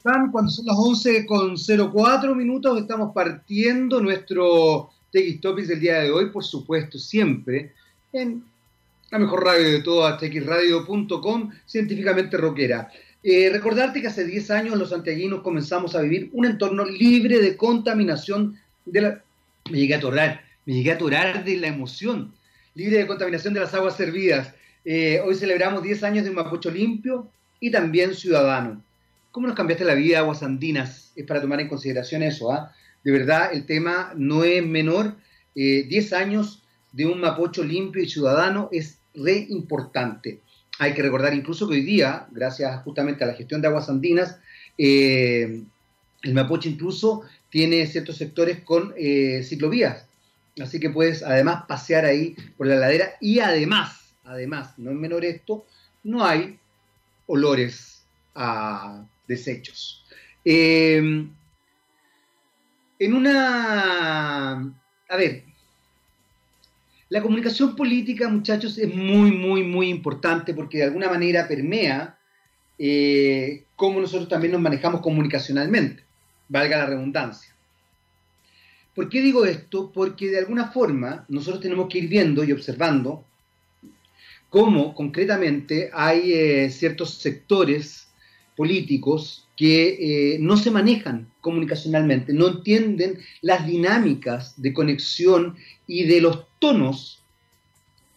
están? Cuando son las 11 con 04 minutos, estamos partiendo nuestro TX Topics del día de hoy, por supuesto, siempre en la mejor radio de todas, txradio.com, científicamente rockera. Eh, recordarte que hace 10 años los santiaguinos comenzamos a vivir un entorno libre de contaminación de la... Me llegué a atorar, me llegué a atorar de la emoción. Libre de contaminación de las aguas servidas. Eh, hoy celebramos 10 años de un Mapocho limpio y también ciudadano. ¿Cómo nos cambiaste la vida, Aguas Andinas? Es para tomar en consideración eso. ¿ah? De verdad, el tema no es menor. Eh, diez años de un Mapocho limpio y ciudadano es re importante. Hay que recordar incluso que hoy día, gracias justamente a la gestión de Aguas Andinas, eh, el Mapocho incluso tiene ciertos sectores con eh, ciclovías. Así que puedes además pasear ahí por la ladera y además, además, no es menor esto, no hay olores a desechos. Eh, en una... A ver, la comunicación política, muchachos, es muy, muy, muy importante porque de alguna manera permea eh, cómo nosotros también nos manejamos comunicacionalmente, valga la redundancia. ¿Por qué digo esto? Porque de alguna forma nosotros tenemos que ir viendo y observando cómo concretamente hay eh, ciertos sectores políticos que eh, no se manejan comunicacionalmente, no entienden las dinámicas de conexión y de los tonos,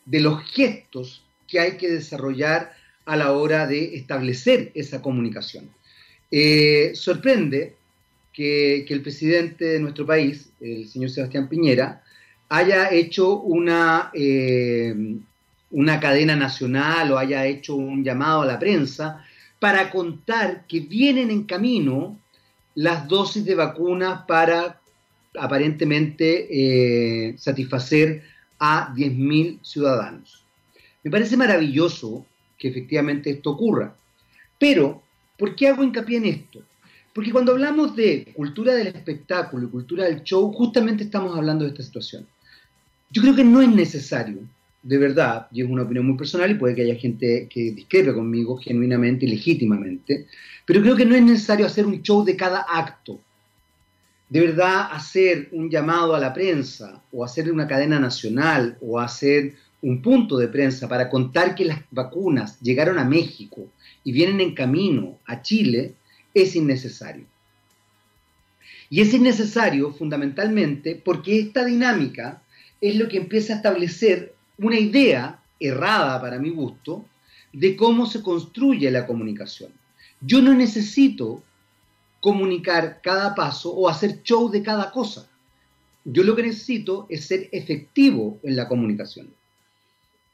de los gestos que hay que desarrollar a la hora de establecer esa comunicación. Eh, sorprende que, el presidente de nuestro país, el señor Sebastián Piñera, haya hecho una, eh, una cadena nacional o haya hecho un llamado a la prensa para contar que vienen en camino las dosis de vacunas para aparentemente eh, satisfacer a 10.000 ciudadanos. Me parece maravilloso que efectivamente esto ocurra. Pero, ¿por qué hago hincapié en esto? Porque cuando hablamos de cultura del espectáculo y cultura del show, justamente estamos hablando de esta situación. Yo creo que no es necesario de verdad, y es una opinión muy personal y puede que haya gente que discrepe conmigo genuinamente y legítimamente, pero creo que no es necesario hacer un show de cada acto. De verdad, hacer un llamado a la prensa o hacer una cadena nacional o hacer un punto de prensa para contar que las vacunas llegaron a México y vienen en camino a Chile es innecesario. Y es innecesario fundamentalmente porque esta dinámica es lo que empieza a establecer una idea errada para mi gusto de cómo se construye la comunicación. Yo no necesito comunicar cada paso o hacer show de cada cosa. Yo lo que necesito es ser efectivo en la comunicación.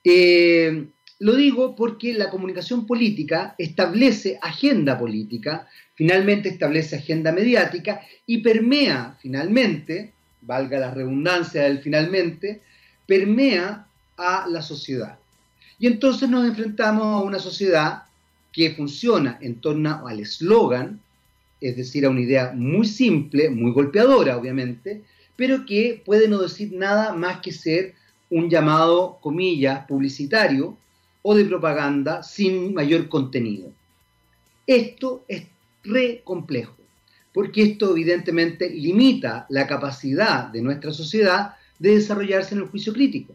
Eh, lo digo porque la comunicación política establece agenda política, finalmente establece agenda mediática y permea finalmente, valga la redundancia del finalmente, permea a la sociedad. Y entonces nos enfrentamos a una sociedad que funciona en torno al eslogan, es decir, a una idea muy simple, muy golpeadora, obviamente, pero que puede no decir nada más que ser un llamado, comillas, publicitario o de propaganda sin mayor contenido. Esto es re complejo, porque esto evidentemente limita la capacidad de nuestra sociedad de desarrollarse en el juicio crítico.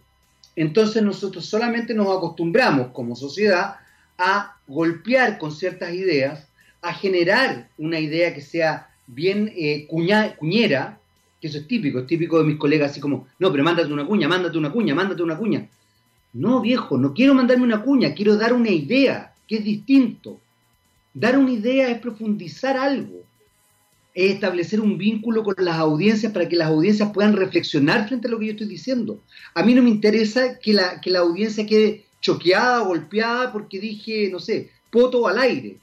Entonces nosotros solamente nos acostumbramos como sociedad a golpear con ciertas ideas, a generar una idea que sea bien eh, cuñera, que eso es típico, es típico de mis colegas, así como, no, pero mándate una cuña, mándate una cuña, mándate una cuña. No, viejo, no quiero mandarme una cuña, quiero dar una idea, que es distinto. Dar una idea es profundizar algo es establecer un vínculo con las audiencias para que las audiencias puedan reflexionar frente a lo que yo estoy diciendo. A mí no me interesa que la, que la audiencia quede choqueada, golpeada porque dije, no sé, poto al aire.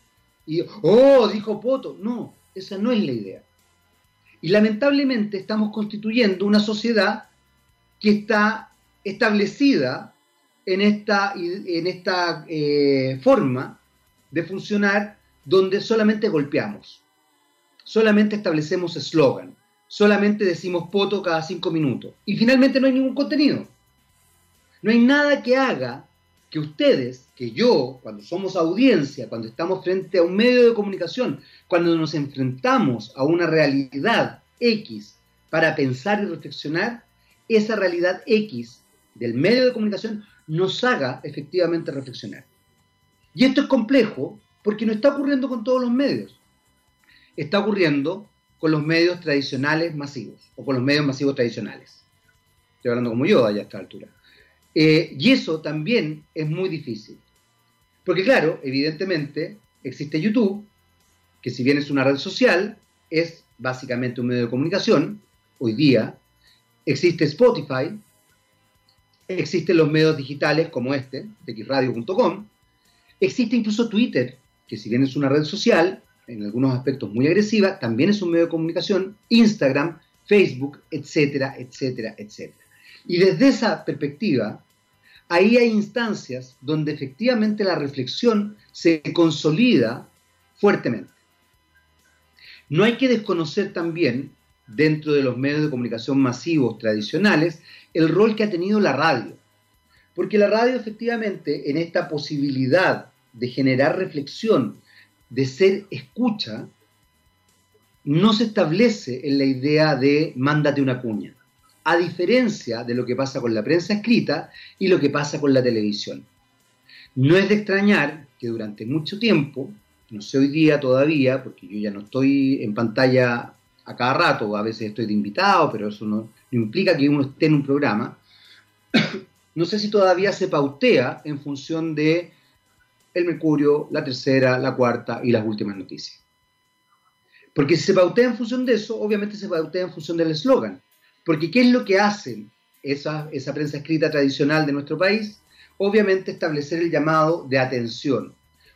Y, oh, dijo poto. No, esa no es la idea. Y lamentablemente estamos constituyendo una sociedad que está establecida en esta, en esta eh, forma de funcionar donde solamente golpeamos solamente establecemos eslogan, solamente decimos poto cada cinco minutos y finalmente no hay ningún contenido. No hay nada que haga que ustedes, que yo, cuando somos audiencia, cuando estamos frente a un medio de comunicación, cuando nos enfrentamos a una realidad X para pensar y reflexionar, esa realidad X del medio de comunicación nos haga efectivamente reflexionar. Y esto es complejo porque no está ocurriendo con todos los medios. Está ocurriendo con los medios tradicionales masivos o con los medios masivos tradicionales. Estoy hablando como yo allá a esta altura. Eh, y eso también es muy difícil. Porque claro, evidentemente existe YouTube, que si bien es una red social, es básicamente un medio de comunicación, hoy día. Existe Spotify, existen los medios digitales como este, xradio.com, existe incluso Twitter, que si bien es una red social, en algunos aspectos muy agresiva, también es un medio de comunicación, Instagram, Facebook, etcétera, etcétera, etcétera. Y desde esa perspectiva, ahí hay instancias donde efectivamente la reflexión se consolida fuertemente. No hay que desconocer también, dentro de los medios de comunicación masivos tradicionales, el rol que ha tenido la radio. Porque la radio efectivamente en esta posibilidad de generar reflexión, de ser escucha, no se establece en la idea de mándate una cuña a diferencia de lo que pasa con la prensa escrita y lo que pasa con la televisión. No es de extrañar que durante mucho tiempo, no sé hoy día todavía, porque yo ya no estoy en pantalla a cada rato, a veces estoy de invitado, pero eso no, implica que uno esté en un programa, no sé si todavía se pautea en función de el Mercurio, la tercera, la cuarta y las últimas noticias. Porque si se pautea en función de eso, obviamente se pautea en función del eslogan. Porque ¿qué es lo que hacen esa, prensa escrita tradicional de nuestro país? Obviamente establecer el llamado de atención.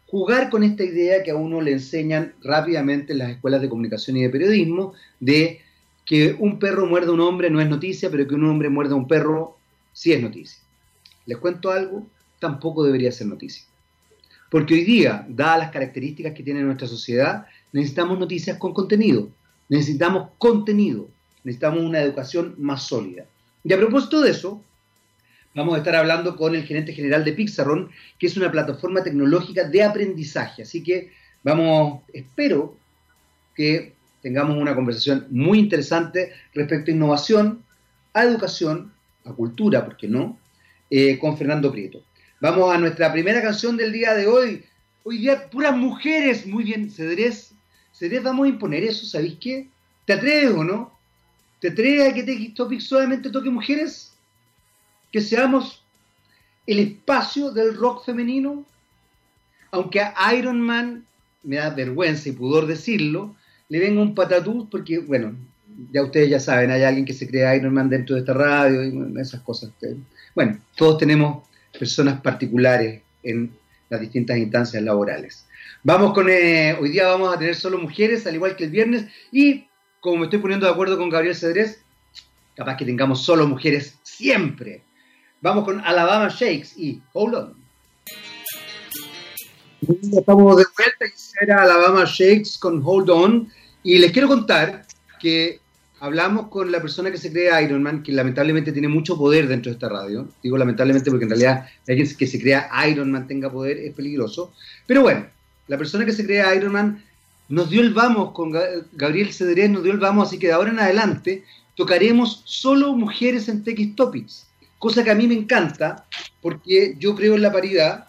Jugar con esta idea que a uno le enseñan rápidamente en las escuelas de comunicación y de periodismo, de que un perro muerde a un hombre no es noticia, pero que un hombre muerde a un perro sí es noticia. Les cuento algo, tampoco debería ser noticia. Porque hoy día, dadas las características que tiene nuestra sociedad, necesitamos noticias con contenido. Necesitamos contenido necesitamos una educación más sólida. Y a propósito de eso, vamos a estar hablando con el gerente general de Pixarron, que es una plataforma tecnológica de aprendizaje. Así que vamos, espero que tengamos una conversación muy interesante respecto a innovación, a educación, a cultura, ¿por qué no? Eh, con Fernando Prieto. Vamos a nuestra primera canción del día de hoy. Hoy día, puras mujeres. Muy bien, Cedrés. Cedrés, vamos a imponer eso, ¿sabéis qué? ¿Te atreves o no? ¿Te atreves a que TX Topic solamente toque mujeres? Que seamos el espacio del rock femenino. Aunque a Iron Man, me da vergüenza y pudor decirlo, le venga un patatús porque, bueno, ya ustedes ya saben, hay alguien que se cree Iron Man dentro de esta radio y esas cosas. Bueno, todos tenemos personas particulares en las distintas instancias laborales. Vamos con, eh, hoy día vamos a tener solo mujeres, al igual que el viernes, y como me estoy poniendo de acuerdo con Gabriel Cedrés, capaz que tengamos solo mujeres siempre. Vamos con Alabama Shakes y Hold On. Estamos de vuelta y será Alabama Shakes con Hold On. Y les quiero contar que hablamos con la persona que se cree Iron Man, que lamentablemente tiene mucho poder dentro de esta radio. Digo lamentablemente porque en realidad alguien que se crea Iron Man tenga poder es peligroso. Pero bueno, la persona que se cree Iron Man nos dio el vamos con Gabriel Cedrés, nos dio el vamos, así que de ahora en adelante tocaremos solo mujeres en TX Topics, cosa que a mí me encanta, porque yo creo en la paridad,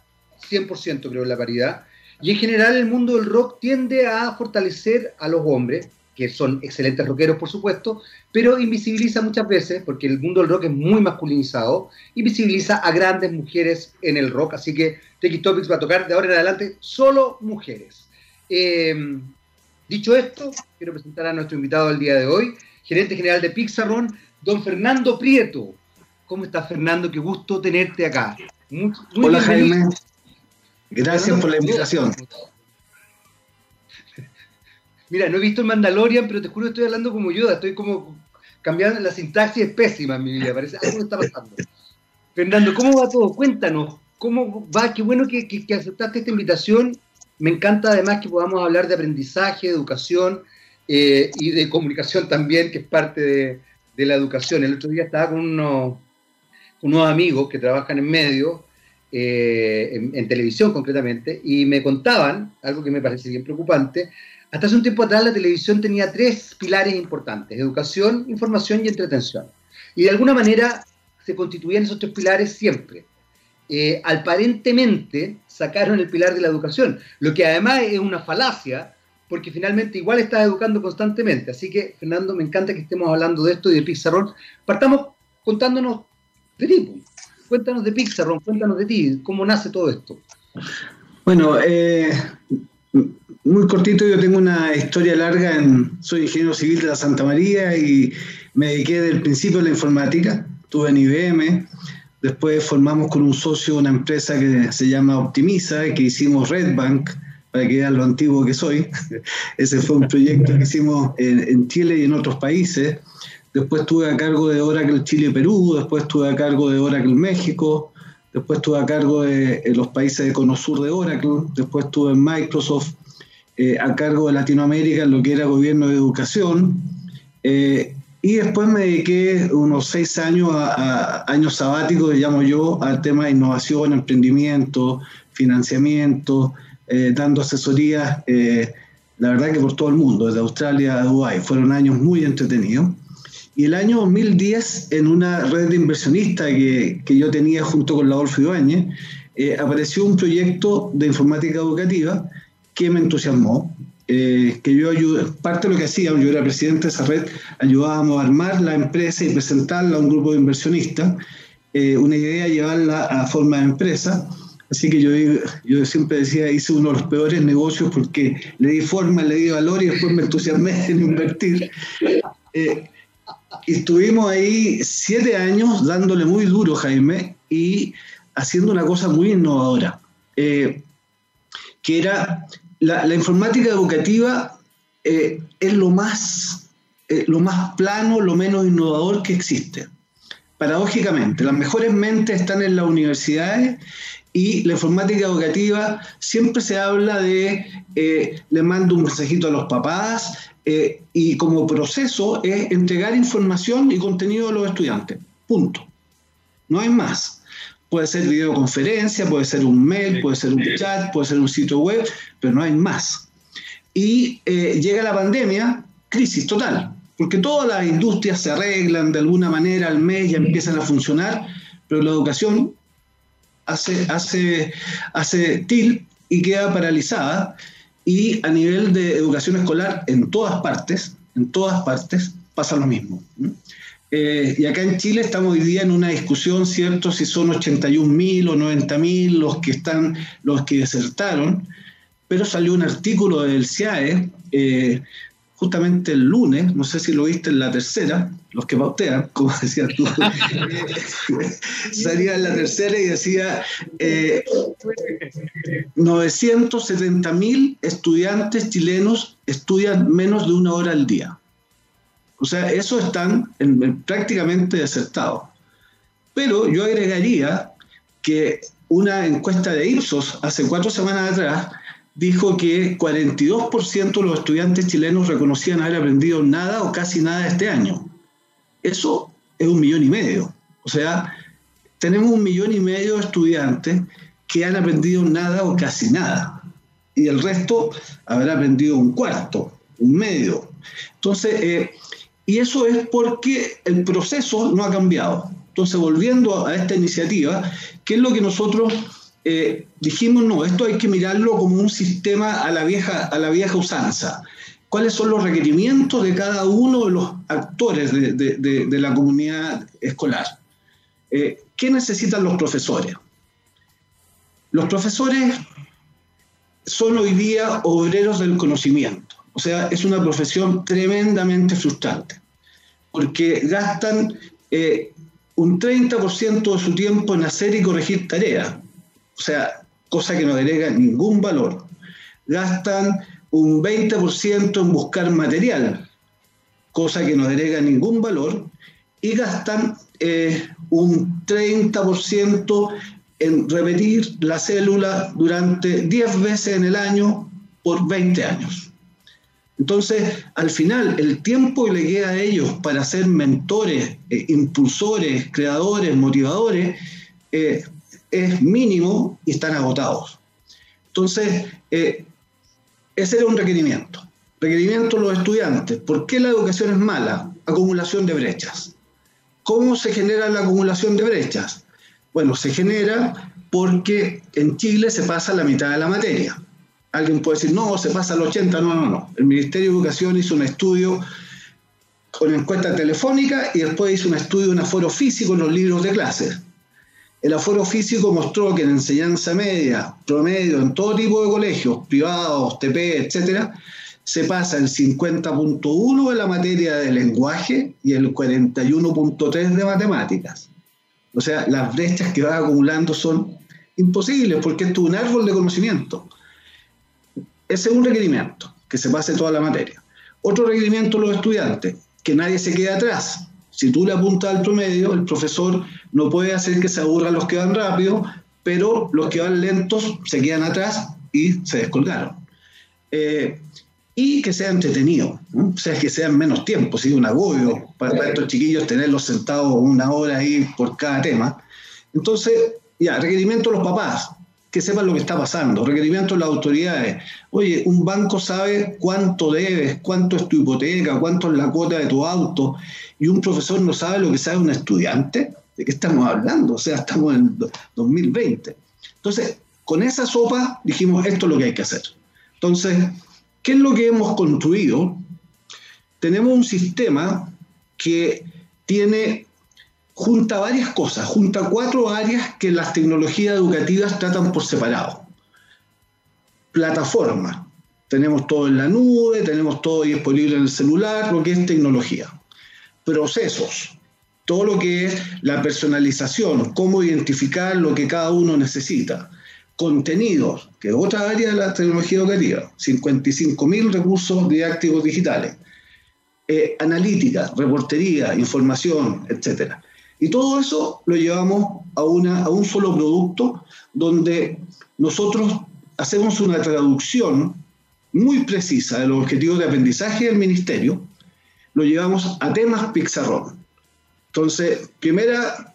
100% creo en la paridad, y en general el mundo del rock tiende a fortalecer a los hombres, que son excelentes rockeros por supuesto, pero invisibiliza muchas veces, porque el mundo del rock es muy masculinizado, invisibiliza a grandes mujeres en el rock, así que TX Topics va a tocar de ahora en adelante solo mujeres. Em, dicho esto, quiero presentar a nuestro invitado del día de hoy, gerente general de Pixarron, don Fernando Prieto. ¿Cómo estás, Fernando? Qué gusto tenerte acá. Hola, Jaime. Gracias por la invitación. Mira, no he visto el Mandalorian, pero te juro que estoy hablando como yo, estoy como cambiando la sintaxis es pésima en mi vida, parece algo está pasando. Fernando, ¿cómo va todo? Cuéntanos, ¿cómo va? Qué bueno que aceptaste esta invitación me encanta además que podamos hablar de aprendizaje, de educación eh, y de comunicación también, que es parte de, la educación. El otro día estaba con unos, amigos que trabajan en medio eh, en, televisión concretamente, y me contaban, algo que me parece bien preocupante, hasta hace un tiempo atrás la televisión tenía tres pilares importantes, educación, información y entretención. Y de alguna manera se constituían esos tres pilares siempre. Eh, aparentemente sacaron el pilar de la educación, lo que además es una falacia, porque finalmente igual estás educando constantemente. Así que, Fernando, me encanta que estemos hablando de esto y de Pixarrón. Partamos contándonos de ti. Cuéntanos de Pixarrón, cuéntanos de ti, cómo nace todo esto. Bueno, eh, muy cortito, yo tengo una historia larga, en, soy ingeniero civil de la Santa María y me dediqué del principio a la informática, estuve en IBM, después formamos con un socio una empresa que se llama Optimiza, que hicimos Red Bank, para que vean lo antiguo que soy. Ese fue un proyecto que hicimos en, Chile y en otros países. Después estuve a cargo de Oracle Chile y Perú, después estuve a cargo de Oracle México, después estuve a cargo de, los países de Cono Sur de Oracle, después estuve en Microsoft eh, a cargo de Latinoamérica en lo que era gobierno de educación. Eh, y después me dediqué unos seis años a, a años sabáticos, llamo yo, al tema de innovación, emprendimiento, financiamiento, eh, dando asesorías, eh, la verdad que por todo el mundo, desde Australia a Dubái. Fueron años muy entretenidos. Y el año 2010, en una red de inversionistas que, que yo tenía junto con la Adolfo Ibáñez, eh, apareció un proyecto de informática educativa que me entusiasmó, que yo ayudé, parte de lo que hacía, yo era presidente de esa red, ayudábamos a armar la empresa y presentarla a un grupo de inversionistas, una idea llevarla a forma de empresa, Así que yo, yo siempre decía, hice uno de los peores negocios porque le di forma, le di valor y después me entusiasmé en invertir. Eh, estuvimos ahí siete años dándole muy duro, Jaime, y haciendo una cosa muy innovadora, eh, que era la, informática educativa eh, es lo más, lo más plano, lo menos innovador que existe. Paradójicamente, las mejores mentes están en las universidades y la informática educativa siempre se habla de eh, le mando un mensajito a los papás eh, y como proceso es entregar información y contenido a los estudiantes. Punto. No hay más. Puede ser videoconferencia, puede ser un mail, puede ser un chat, puede ser un sitio web, pero no hay más. Y eh, llega la pandemia, crisis total, porque todas las industrias se arreglan de alguna manera al mes, y empiezan a funcionar, pero la educación hace, hace, hace til y queda paralizada. Y a nivel de educación escolar, en todas partes, en todas partes, pasa lo mismo. Eh, y acá en Chile estamos hoy día en una discusión, ¿cierto? Si son 81.000 o 90.000 los que están, los que desertaron, pero salió un artículo del CIAE eh, justamente el lunes, no sé si lo viste en la tercera, los que pautean, como decías tú, salía en la tercera y decía eh, 970 mil estudiantes chilenos estudian menos de una hora al día. O sea, eso están prácticamente desertados. Pero yo agregaría que una encuesta de Ipsos hace cuatro semanas atrás dijo que 42% de los estudiantes chilenos reconocían haber aprendido nada o casi nada este año. Eso es un millón y medio. O sea, tenemos un millón y medio de estudiantes que han aprendido nada o casi nada. Y el resto habrá aprendido un cuarto, un medio. Entonces, eh, y eso es porque el proceso no ha cambiado. Entonces, volviendo a esta iniciativa, ¿qué es lo que nosotros eh, dijimos, no, esto hay que mirarlo como un sistema a la vieja, a la vieja usanza. ¿Cuáles son los requerimientos de cada uno de los actores de, la comunidad escolar? Eh, ¿Qué necesitan los profesores? Los profesores son hoy día obreros del conocimiento. O sea, es una profesión tremendamente frustrante, porque gastan eh, un 30% de su tiempo en hacer y corregir tareas o sea, cosa que no agrega ningún valor. Gastan un 20% en buscar material, cosa que no agrega ningún valor, y gastan eh, un 30% en repetir la célula durante 10 veces en el año por 20 años. Entonces, al final, el tiempo que le queda a ellos para ser mentores, eh, impulsores, creadores, motivadores, eh, es mínimo y están agotados. Entonces, eh, ese era un requerimiento. Requerimiento de los estudiantes. ¿Por qué la educación es mala? Acumulación de brechas. ¿Cómo se genera la acumulación de brechas? Bueno, se genera porque en Chile se pasa la mitad de la materia. Alguien puede decir, no, se pasa al 80, no, no, no. El Ministerio de Educación hizo un estudio con encuesta telefónica y después hizo un estudio un aforo físico en los libros de clases. El aforo físico mostró que en enseñanza media, promedio, en todo tipo de colegios, privados, TP, etcétera, se pasa el 50.1 de la materia de lenguaje y el 41.3 de matemáticas. O sea, las brechas que va acumulando son imposibles porque esto es un árbol de conocimiento. Ese es un requerimiento, que se pase toda la materia. Otro requerimiento de los estudiantes, que nadie se quede atrás. Si tú le apuntas al promedio, el profesor no puede hacer que se aburran los que van rápido, pero los que van lentos se quedan atrás y se descolgaron. Eh, y que sea entretenido, o sea, que sea menos tiempo, ¿sí? un agobio para, para, estos chiquillos tenerlos sentados una hora ahí por cada tema. Entonces, ya, requerimiento de los papás, que sepan lo que está pasando, requerimiento de las autoridades. Oye, un banco sabe cuánto debes, cuánto es tu hipoteca, cuánto es la cuota de tu auto, y un profesor no sabe lo que sabe un estudiante. ¿De qué estamos hablando? O sea, estamos en 2020. Entonces, con esa sopa dijimos, esto es lo que hay que hacer. Entonces, ¿qué es lo que hemos construido? Tenemos un sistema que tiene, junta varias cosas, junta cuatro áreas que las tecnologías educativas tratan por separado. Plataforma, tenemos todo en la nube, tenemos todo disponible en el celular, lo que es tecnología. Procesos, todo lo que es la personalización, cómo identificar lo que cada uno necesita. Contenidos, que es otra área de la tecnología educativa, 55.000 recursos didácticos digitales. Eh, analítica, reportería, información, etc. Y todo eso lo llevamos a, una, a un solo producto donde nosotros hacemos una traducción muy precisa de los objetivos de aprendizaje del ministerio, lo llevamos a temas Pixarrón. Entonces, primera,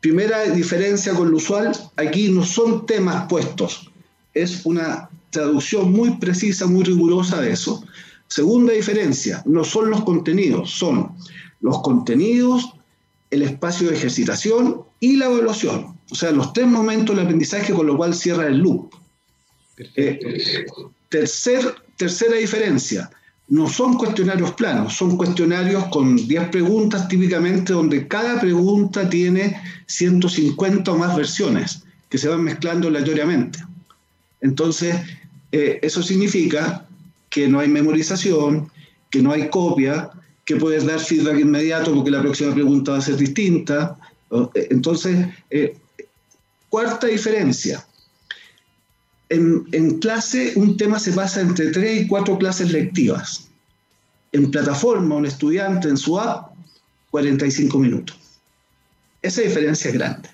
primera diferencia con lo usual, aquí no son temas puestos, es una traducción muy precisa, muy rigurosa de eso. Segunda diferencia, no son los contenidos, son los contenidos, el espacio de ejercitación y la evaluación. O sea, los tres momentos del aprendizaje con lo cual cierra el loop. Eh, tercer, tercera diferencia, no son cuestionarios planos, son cuestionarios con 10 preguntas típicamente donde cada pregunta tiene 150 o más versiones que se van mezclando aleatoriamente. Entonces, eh, eso significa que no hay memorización, que no hay copia, que puedes dar feedback inmediato porque la próxima pregunta va a ser distinta. Entonces, eh, cuarta diferencia, en, clase un tema se pasa entre tres y cuatro clases lectivas. En plataforma, un estudiante en su app, 45 minutos. Esa diferencia es grande.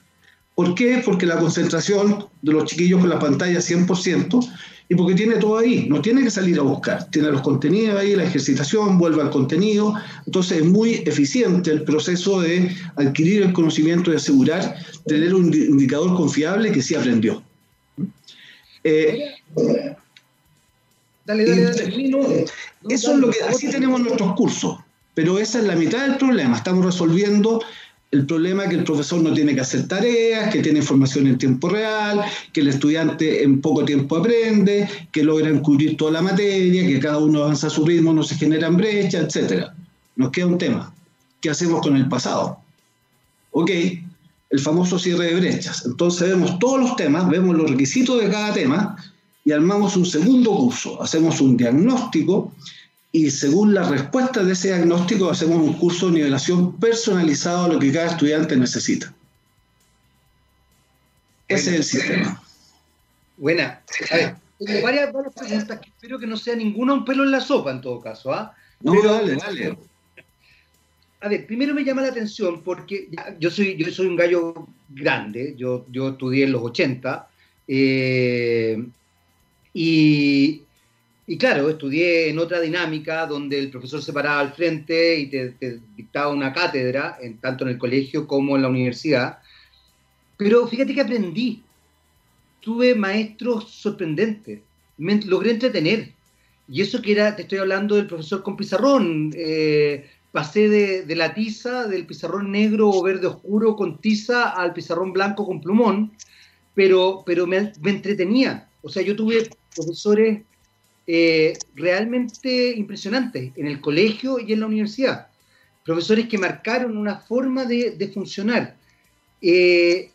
¿Por qué? Porque la concentración de los chiquillos con la pantalla es 100% y porque tiene todo ahí, no tiene que salir a buscar, tiene los contenidos ahí, la ejercitación, vuelve al contenido, entonces es muy eficiente el proceso de adquirir el conocimiento y asegurar tener un indicador confiable que sí aprendió. Eh, dale, dale, dale. eso es lo que, así tenemos nuestros cursos, pero esa es la mitad del problema. Estamos resolviendo el problema que el profesor no tiene que hacer tareas, que tiene información en tiempo real, que el estudiante en poco tiempo aprende, que logran cubrir toda la materia, que cada uno avanza a su ritmo, no se generan brechas, etc. Nos queda un tema. ¿Qué hacemos con el pasado? Ok, el famoso cierre de brechas. Entonces vemos todos los temas, vemos los requisitos de cada tema y armamos un segundo curso. Hacemos un diagnóstico y según la respuesta de ese diagnóstico hacemos un curso de nivelación personalizado a lo que cada estudiante necesita. Ese es el sistema. Buena. A ver, tengo varias, preguntas que espero que no sea ninguna un pelo en la sopa en todo caso. ¿ah? No, dale, dale a ver, primero me llama la atención porque yo soy, yo soy un gallo grande, yo, yo estudié en los 80, eh, y, claro, estudié en otra dinámica donde el profesor se paraba al frente y te, dictaba una cátedra, en, tanto en el colegio como en la universidad. Pero fíjate que aprendí. Tuve maestros sorprendentes. Me logré entretener. Y eso que era, te estoy hablando del profesor con pizarrón. Eh, pasé de, la tiza, del pizarrón negro o verde oscuro con tiza al pizarrón blanco con plumón, pero, pero me, entretenía. O sea, yo tuve profesores eh, realmente impresionantes en el colegio y en la universidad. Profesores que marcaron una forma de, funcionar. Eh,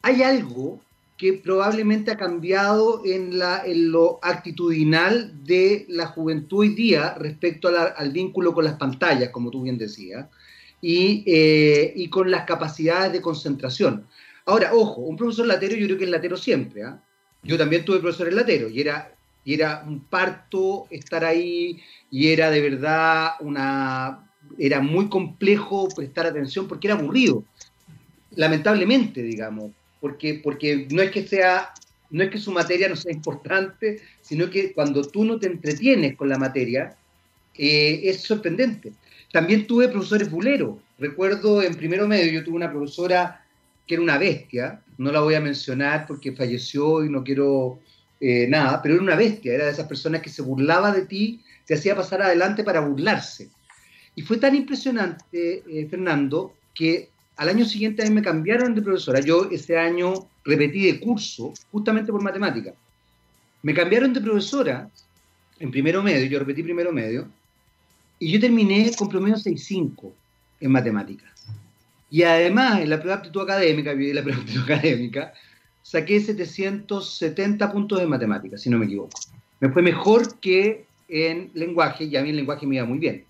hay algo que probablemente ha cambiado en, la, en lo actitudinal de la juventud hoy día respecto al vínculo con las pantallas, como tú bien decías, y, eh, y, con las capacidades de concentración. Ahora, ojo, un profesor latero yo creo que es latero siempre. ¿ah? Yo también tuve profesores latero y era, y era un parto estar ahí y era de verdad una... Era muy complejo prestar atención porque era aburrido, lamentablemente, digamos porque, porque no es que sea, no es que su materia no sea importante, sino que cuando tú no te entretienes con la materia, eh, es sorprendente. También tuve profesores buleros. Recuerdo en primero medio, yo tuve una profesora que era una bestia, no la voy a mencionar porque falleció y no quiero eh, nada, pero era una bestia, era de esas personas que se burlaba de ti, te hacía pasar adelante para burlarse. Y fue tan impresionante, eh, Fernando, que al año siguiente a mí me cambiaron de profesora. Yo ese año repetí de curso justamente por matemática. Me cambiaron de profesora en primero medio, yo repetí primero medio, y yo terminé con promedio 6.5 en matemáticas. Y además, en la prueba de aptitud académica, la prueba de aptitud académica, saqué 770 puntos de matemáticas, si no me equivoco. Me fue mejor que en lenguaje, y a mí el lenguaje me iba muy bien.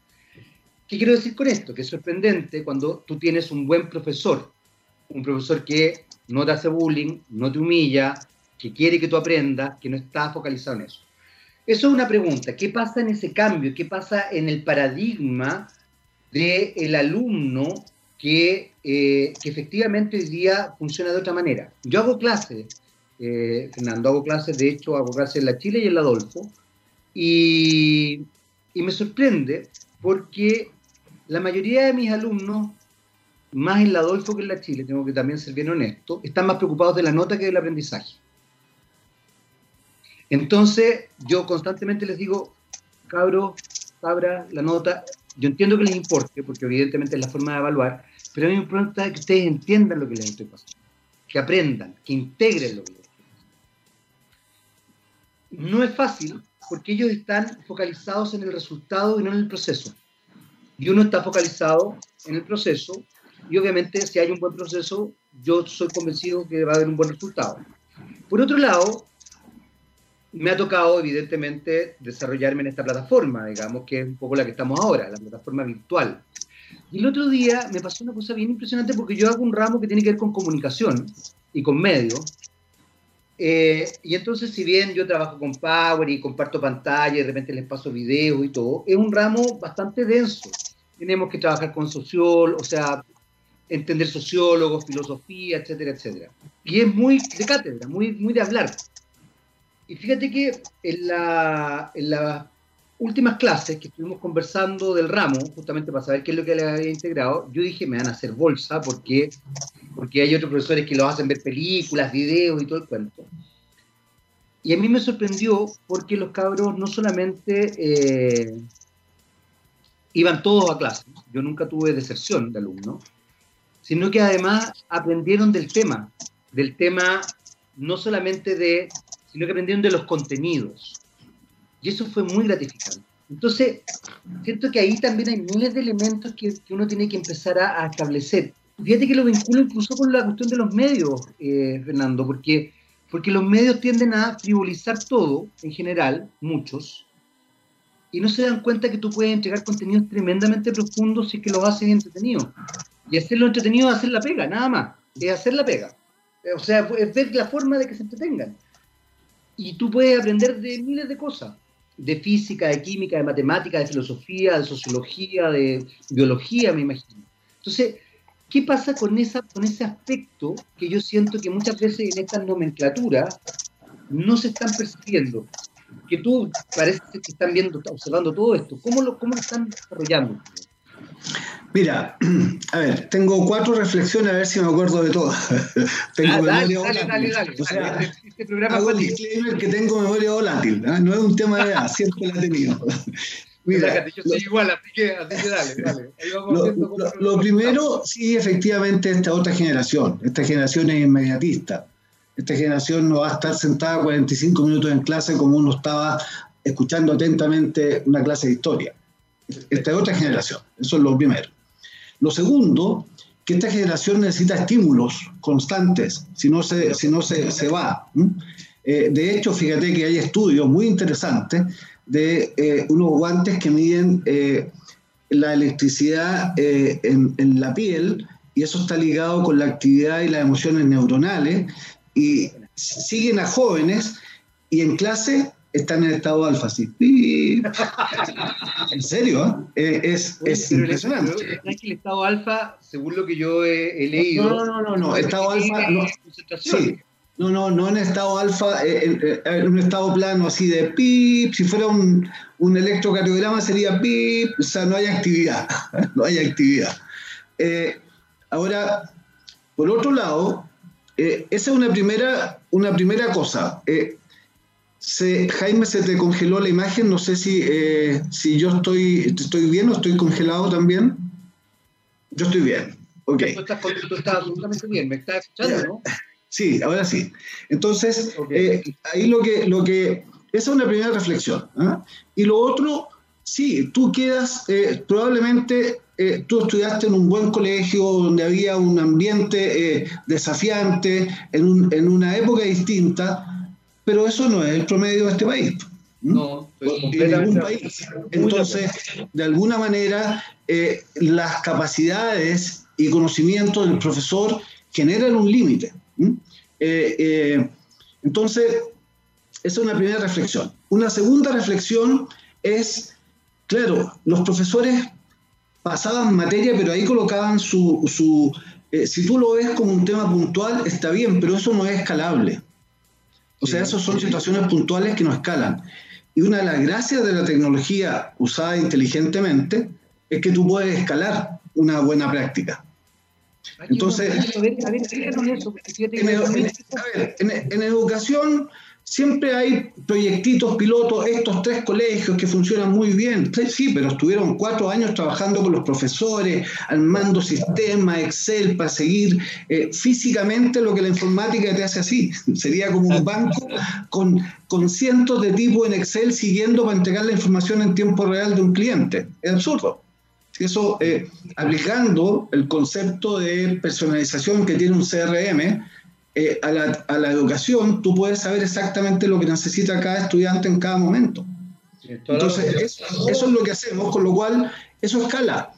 ¿Qué quiero decir con esto? Que es sorprendente cuando tú tienes un buen profesor, un profesor que no te hace bullying, no te humilla, que quiere que tú aprendas, que no está focalizado en eso. Eso es una pregunta. ¿Qué pasa en ese cambio? ¿Qué pasa en el paradigma del alumno que, eh, que, efectivamente hoy día funciona de otra manera? Yo hago clases, eh, Fernando, hago clases, de hecho hago clases en la Chile y en la Adolfo, y, y me sorprende porque la mayoría de mis alumnos, más en la Adolfo que en la Chile, tengo que también ser bien honesto, están más preocupados de la nota que del aprendizaje. Entonces, yo constantemente les digo, cabros, cabra, la nota, yo entiendo que les importe, porque evidentemente es la forma de evaluar, pero a mí me importa que ustedes entiendan lo que les estoy pasando, que aprendan, que integren lo que les estoy pasando. No es fácil, porque ellos están focalizados en el resultado y no en el proceso y uno está focalizado en el proceso y obviamente si hay un buen proceso, yo soy convencido que va a haber un buen resultado. Por otro lado, me ha tocado evidentemente desarrollarme en esta plataforma, digamos, que es un poco la que estamos ahora, la plataforma virtual. Y el otro día me pasó una cosa bien impresionante porque yo hago un ramo que tiene que ver con comunicación y con medios. Eh, y entonces, si bien yo trabajo con Power y comparto pantalla y de repente les paso videos y todo, es un ramo bastante denso tenemos que trabajar con sociólogos, o sea, entender sociólogos, filosofía, etcétera, etcétera. Y es muy de cátedra, muy, muy de hablar. Y fíjate que en, la, en las últimas clases que estuvimos conversando del ramo, justamente para saber qué es lo que le había integrado, yo dije, me van a hacer bolsa porque, porque hay otros profesores que lo hacen ver películas, videos y todo el cuento. Y a mí me sorprendió porque los cabros no solamente eh, iban todos a clase, yo nunca tuve deserción de alumnos, sino que además aprendieron del tema, del tema no solamente de, sino que aprendieron de los contenidos. Y eso fue muy gratificante. Entonces, siento que ahí también hay miles de elementos que, uno tiene que empezar a, establecer. Fíjate que lo vinculo incluso con la cuestión de los medios, eh, Fernando, porque, porque los medios tienden a frivolizar todo, en general, muchos, y no se dan cuenta que tú puedes entregar contenidos tremendamente profundos si es que los haces entretenidos. Y hacerlo entretenido es hacer la pega, nada más. Es hacer la pega. O sea, es ver la forma de que se entretengan. Y tú puedes aprender de miles de cosas. De física, de química, de matemática, de filosofía, de sociología, de biología, me imagino. Entonces, ¿qué pasa con, esa, con ese aspecto que yo siento que muchas veces en estas nomenclaturas no se están percibiendo? que tú parece que están viendo, observando todo esto. ¿Cómo lo, cómo lo están desarrollando? Mira, a ver, tengo cuatro reflexiones, a ver si me acuerdo de todas. tengo Ah, memoria dale, volátil. dale, dale, O sea. Este- este programa hago el disclaimer que tengo memoria volátil. ¿ah? No es un tema de edad, siempre la he tenido. Mira, yo soy igual, así que, así que dale, dale. Ahí vamos Lo, viendo cómo- lo- lo primero, sí, efectivamente, esta otra generación. Esta generación es inmediatista. Esta generación no va a estar sentada 45 minutos en clase como uno estaba escuchando atentamente una clase de historia. Esta es otra generación. Eso es lo primero. Lo segundo, que esta generación necesita estímulos constantes, si no se, si no se, se va. Eh, de hecho, fíjate que hay estudios muy interesantes de eh, unos guantes que miden eh, la electricidad en, en la piel y eso está ligado con la actividad y las emociones neuronales y siguen a jóvenes y en clase están en estado alfa, así. ¡Pip! En serio, ¿eh? Eh, es, Oye, es pero el- impresionante. pero ¿sabes que el estado alfa, según lo que yo he, he leído. No, no, no, no, estado alfa, no. Sí, no, no, no en estado alfa, eh, en, en un estado plano así de pip, si fuera un, un electrocardiograma sería pip, o sea, no hay actividad, no hay actividad. Eh, ahora, por otro lado, eh, esa es una primera, una primera cosa. Eh, se- Jaime, se te congeló la imagen, no sé si, eh, si yo estoy, estoy bien o estoy congelado también. Yo estoy bien, ok. Tú estás, tú estás absolutamente bien, me estás escuchando, ¿no? Sí, ahora sí. Entonces, eh, ahí lo que, lo que, esa es una primera reflexión. ¿ah? Y lo otro, sí, tú quedas, eh, probablemente eh, tú estudiaste en un buen colegio donde había un ambiente eh, desafiante, en, un- en una época distinta, pero eso no es el promedio de este país. No, estoy en ningún país. Entonces, de alguna manera, eh, las capacidades y conocimientos del profesor generan un límite. Eh, eh, entonces, esa es una primera reflexión. Una segunda reflexión es, claro, los profesores pasaban materia, pero ahí colocaban su... su si tú lo ves como un tema puntual, está bien, pero eso no es escalable. O sea, esas son situaciones puntuales que no escalan. Y una de las gracias de la tecnología usada inteligentemente es que tú puedes escalar una buena práctica. Entonces- En, en- en educación siempre hay proyectitos pilotos, estos tres colegios que funcionan muy bien. Sí, pero estuvieron cuatro años trabajando con los profesores, armando sistemas, Excel, para seguir eh, físicamente lo que la informática te hace así. Sería como un banco con, con cientos de tipos en Excel siguiendo para entregar la información en tiempo real de un cliente. Es absurdo. Eso, eh, aplicando el concepto de personalización que tiene un CRM eh, a, la, a la educación, tú puedes saber exactamente lo que necesita cada estudiante en cada momento. Entonces, eso, eso es lo que hacemos, con lo cual eso escala.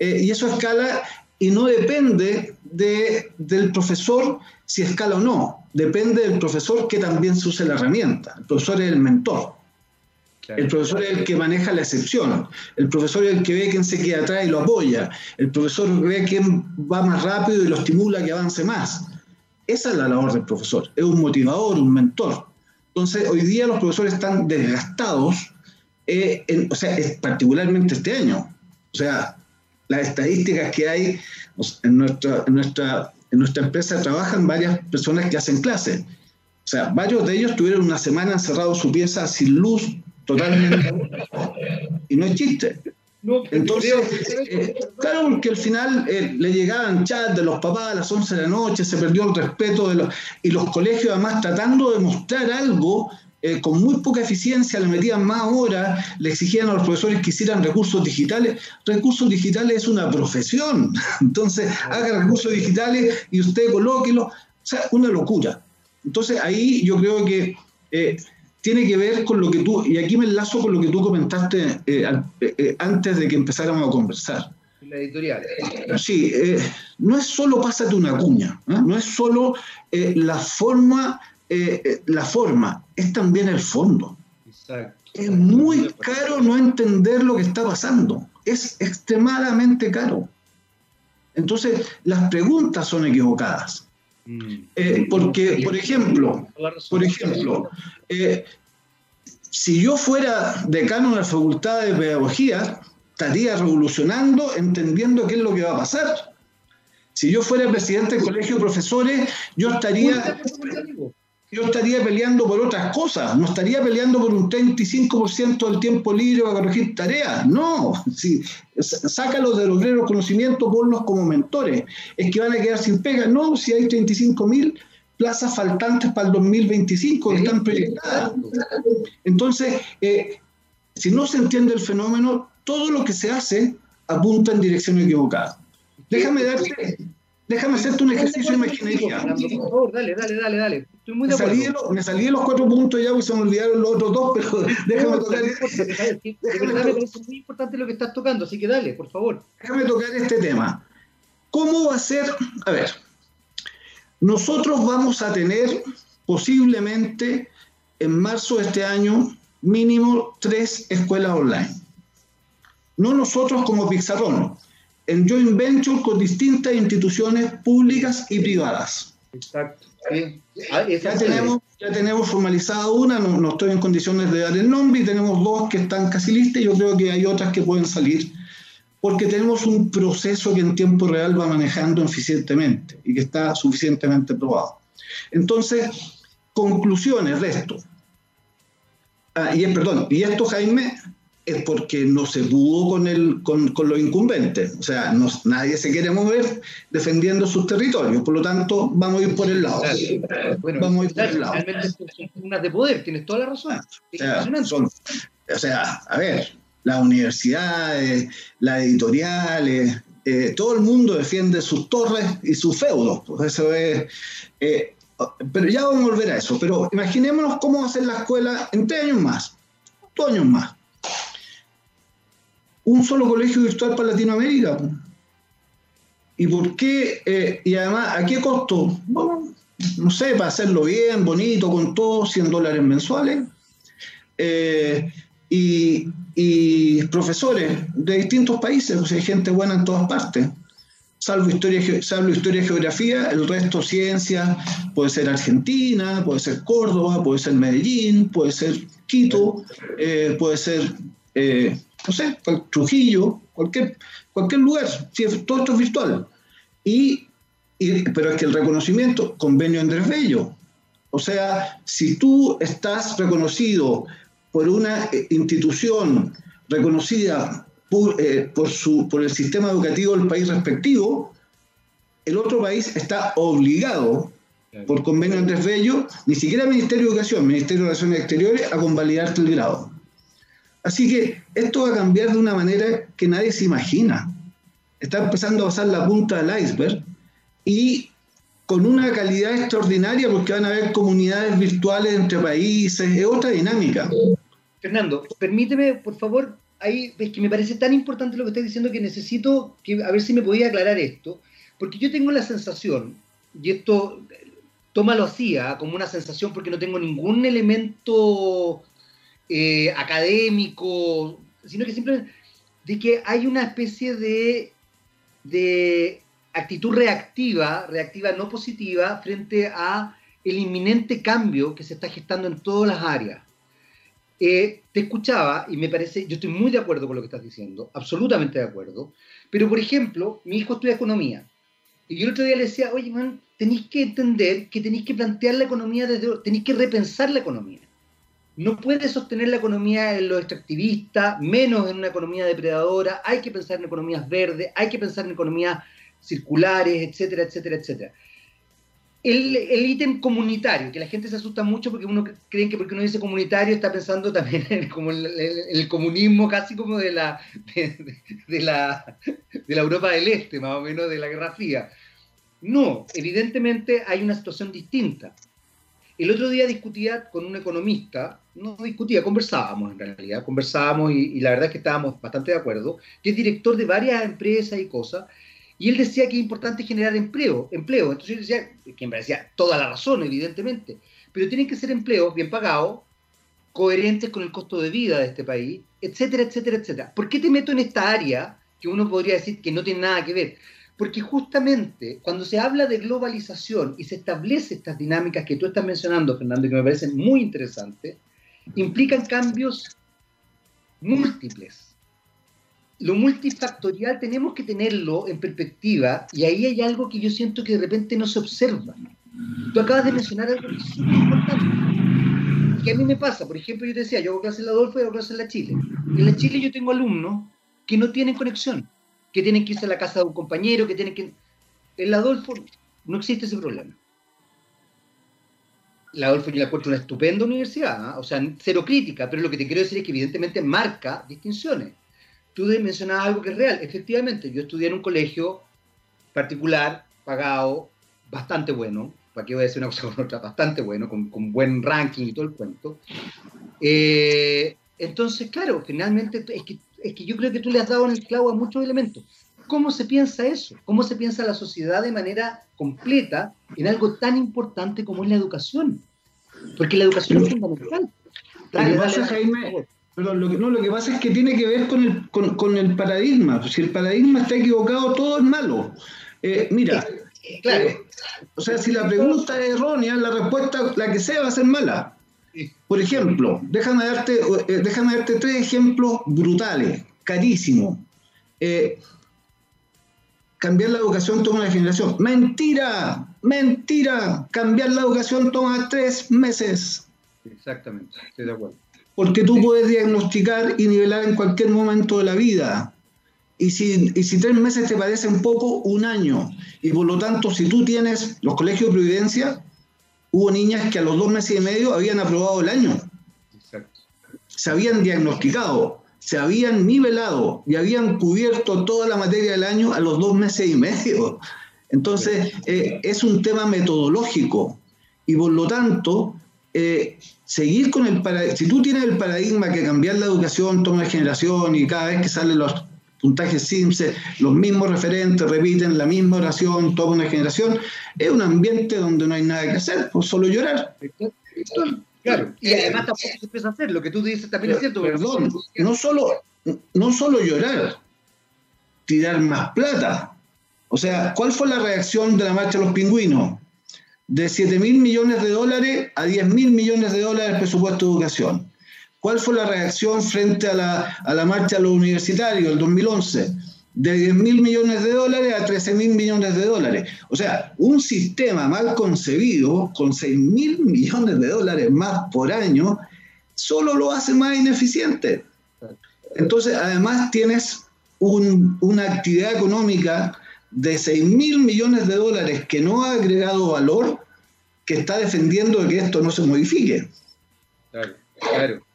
Eh, y eso escala y no depende de, del profesor si escala o no. Depende del profesor que también se use la herramienta. El profesor es el mentor. El profesor es el que maneja la excepción. El profesor es el que ve quién se queda atrás y lo apoya. El profesor ve quién va más rápido y lo estimula a que avance más. Esa es la labor del profesor. Es un motivador, un mentor. Entonces, hoy día los profesores están desgastados, eh, en- o sea, particularmente este año. O sea, las estadísticas que hay en nuestra, en nuestra, en nuestra empresa trabajan varias personas que hacen clases. O sea, varios de ellos tuvieron una semana encerrados en su pieza sin luz, totalmente. y no es chiste. No, Entonces, eh, claro, porque al final eh, le llegaban chats de los papás a las 11 de la noche, se perdió el respeto de los... Y los colegios además tratando de mostrar algo eh, con muy poca eficiencia, le metían más horas, le exigían a los profesores que hicieran recursos digitales. Recursos digitales es una profesión. Entonces, haga recursos digitales y usted colóquelo. O sea, una locura. Entonces, ahí yo creo que... eh, tiene que ver con lo que tú, y aquí me enlazo con lo que tú comentaste eh, eh, eh, antes de que empezáramos a conversar. La editorial. Sí, eh, no es solo pásate una cuña, no es solo la forma, la forma, es también el fondo. Exacto. Es muy caro no entender lo que está pasando, es extremadamente caro. Entonces, las preguntas son equivocadas. Eh, porque, por ejemplo, por ejemplo, eh, si yo fuera decano de la Facultad de Pedagogía, estaría revolucionando, entendiendo qué es lo que va a pasar. Si yo fuera presidente del colegio de profesores, yo estaría, yo estaría peleando por otras cosas, no estaría peleando por un 35% del tiempo libre para corregir tareas. No, si, sácalos de los conocimientos, conocimientos, ponlos como mentores. Es que van a quedar sin pega. No, si hay 35 mil plazas faltantes para el 2025 que están proyectadas. Entonces, eh, si no se entiende el fenómeno, todo lo que se hace apunta en dirección equivocada. Déjame darte, déjame hacerte un ejercicio de imaginería. Por favor, dale, dale, dale, dale. Estoy muy de me, salí de los, me salí de los cuatro puntos ya, porque se me olvidaron los otros dos, pero déjame tocar. De verdad me parece muy importante lo que estás tocando, así que dale, por favor. Déjame tocar este tema. ¿Cómo va a ser? A ver, nosotros vamos a tener posiblemente en marzo de este año mínimo tres escuelas online. No nosotros como Pizarrón, en joint venture con distintas instituciones públicas y privadas. Exacto. Ah, ya, tenemos, ya tenemos formalizada una, no, no, estoy en condiciones de dar el nombre, y tenemos dos que están casi listas y yo creo que hay otras que pueden salir porque tenemos un proceso que en tiempo real va manejando eficientemente y que está suficientemente probado. Entonces, conclusiones de esto. Ah, y, perdón, y esto, Jaime, es porque no se pudo con, el, con, con los incumbentes. O sea, nadie se quiere mover defendiendo sus territorios. Por lo tanto, vamos a ir por el lado. vamos a ir por el lado. Realmente son unas de poder, tienes toda la razón. o, sea, o sea, a ver, las universidades, las editoriales, eh, todo el mundo defiende sus torres y sus feudos. Pues eso es, eh, pero ya vamos a volver a eso. Pero imaginémonos cómo va a ser la escuela en tres años más, dos años más. Un solo colegio virtual para Latinoamérica. ¿Y por qué? Eh, y además, ¿a qué costo? Bueno, no sé, para hacerlo bien, bonito, con todo, 100 dólares mensuales. y, y profesores de distintos países, pues hay gente buena en todas partes. Salvo historia, salvo historia y geografía, el resto ciencia, puede ser Argentina, puede ser Córdoba, puede ser Medellín, puede ser Quito, eh, puede ser, eh, no sé, Trujillo, cualquier, cualquier lugar, todo esto es virtual. Y, y, pero es que el reconocimiento, convenio Andrés Bello, o sea, si tú estás reconocido por una eh, institución reconocida por, eh, por, su, por el sistema educativo del país respectivo, el otro país está obligado por convenio Andrés Bello, ni siquiera Ministerio de Educación, Ministerio de Relaciones Exteriores, a convalidarte el grado. Así que esto va a cambiar de una manera que nadie se imagina. Está empezando a pasar la punta del iceberg y con una calidad extraordinaria porque van a haber comunidades virtuales entre países, es otra dinámica. Fernando, permíteme, por favor, ahí es que me parece tan importante lo que estás diciendo que necesito que a ver si me podía aclarar esto, porque yo tengo la sensación, y esto tómalo así, ¿ah? como una sensación porque no tengo ningún elemento eh, académico, sino que simplemente de que hay una especie de, de actitud reactiva, reactiva no positiva, frente a el inminente cambio que se está gestando en todas las áreas. Eh, te escuchaba y me parece, yo estoy muy de acuerdo con lo que estás diciendo, absolutamente de acuerdo, pero por ejemplo, mi hijo estudia economía y yo el otro día le decía, oye, man, tenéis que entender que tenéis que plantear la economía desde, tenéis que repensar la economía. No puedes sostener la economía en lo extractivista, menos en una economía depredadora, hay que pensar en economías verdes, hay que pensar en economías circulares, etcétera, etcétera, etcétera el, ítem comunitario, que la gente se asusta mucho porque uno cree que porque uno dice comunitario está pensando también en, como el, comunismo casi como de la, de, la, de la Europa del Este, más o menos de la Guerra Fría. No, evidentemente hay una situación distinta. El otro día discutía con un economista, no discutía, conversábamos en realidad, conversábamos y, la verdad es que estábamos bastante de acuerdo, que es director de varias empresas y cosas, y él decía que es importante generar empleo, empleo. Entonces yo decía, que me parecía toda la razón, evidentemente, pero tienen que ser empleos bien pagados, coherentes con el costo de vida de este país, etcétera, etcétera, etcétera. ¿Por qué te meto en esta área que uno podría decir que no tiene nada que ver? Porque justamente cuando se habla de globalización y se establece estas dinámicas que tú estás mencionando, Fernando, y que me parecen muy interesantes, implican cambios múltiples lo multifactorial tenemos que tenerlo en perspectiva y ahí hay algo que yo siento que de repente no se observa. Tú acabas de mencionar algo que es súper importante. Que a mí me pasa, por ejemplo, yo te decía, yo hago clase en la Adolfo y hago clase en la Chile. En la Chile yo tengo alumnos que no tienen conexión, que tienen que irse a la casa de un compañero, que tienen que... En la Adolfo no existe ese problema. La Adolfo yo la encuentro una estupenda universidad, ¿ah? o sea, cero crítica, pero lo que te quiero decir es que evidentemente marca distinciones. Tú mencionabas algo que es real. Efectivamente, yo estudié en un colegio particular, pagado, bastante bueno, para qué voy a decir una cosa con otra, bastante bueno, con, buen ranking y todo el cuento. Eh, entonces, claro, finalmente es que, es que yo creo que tú le has dado en el clavo a muchos elementos. ¿Cómo se piensa eso? ¿Cómo se piensa la sociedad de manera completa en algo tan importante como es la educación? Porque la educación es fundamental. Dale, dale, Jaime, lo que, no, lo que pasa es que tiene que ver con el, con, el paradigma. Si el paradigma está equivocado, todo es malo. Eh, mira, claro. Eh, o sea, si la pregunta es errónea, la respuesta, la que sea, va a ser mala. Por ejemplo, déjame darte, eh, déjame darte tres ejemplos brutales, carísimos. cambiar la educación toma una generación. Mentira, mentira. Cambiar la educación toma tres meses. Exactamente, estoy de acuerdo porque tú puedes diagnosticar y nivelar en cualquier momento de la vida. Y si, si tres meses te parece un poco, un año. Y por lo tanto, si tú tienes los colegios de Providencia, hubo niñas que a los dos meses y medio habían aprobado el año. Se habían diagnosticado, se habían nivelado y habían cubierto toda la materia del año a los dos meses y medio. Entonces, eh, es un tema metodológico. Y por lo tanto, eh, seguir con el paradigma, si tú tienes el paradigma que cambiar la educación toma generación y cada vez que salen los puntajes Simpson, los mismos referentes repiten la misma oración toda una generación, es un ambiente donde no hay nada que hacer, pues solo llorar. Claro, y además tampoco se empieza a hacer, lo que tú dices también es cierto. Perdón, no solo, no solo llorar, tirar más plata. O sea, ¿cuál fue la reacción de la marcha de los pingüinos? de 7 mil millones de dólares a 10 mil millones de dólares el presupuesto de educación. ¿Cuál fue la reacción frente a la, marcha de los universitarios el 2011? De 10 mil millones de dólares a 13 mil millones de dólares. O sea, un sistema mal concebido, con 6 mil millones de dólares más por año, solo lo hace más ineficiente. Entonces, además tienes una actividad económica de 6 mil millones de dólares que no ha agregado valor, que está defendiendo de que esto no se modifique. Claro, claro.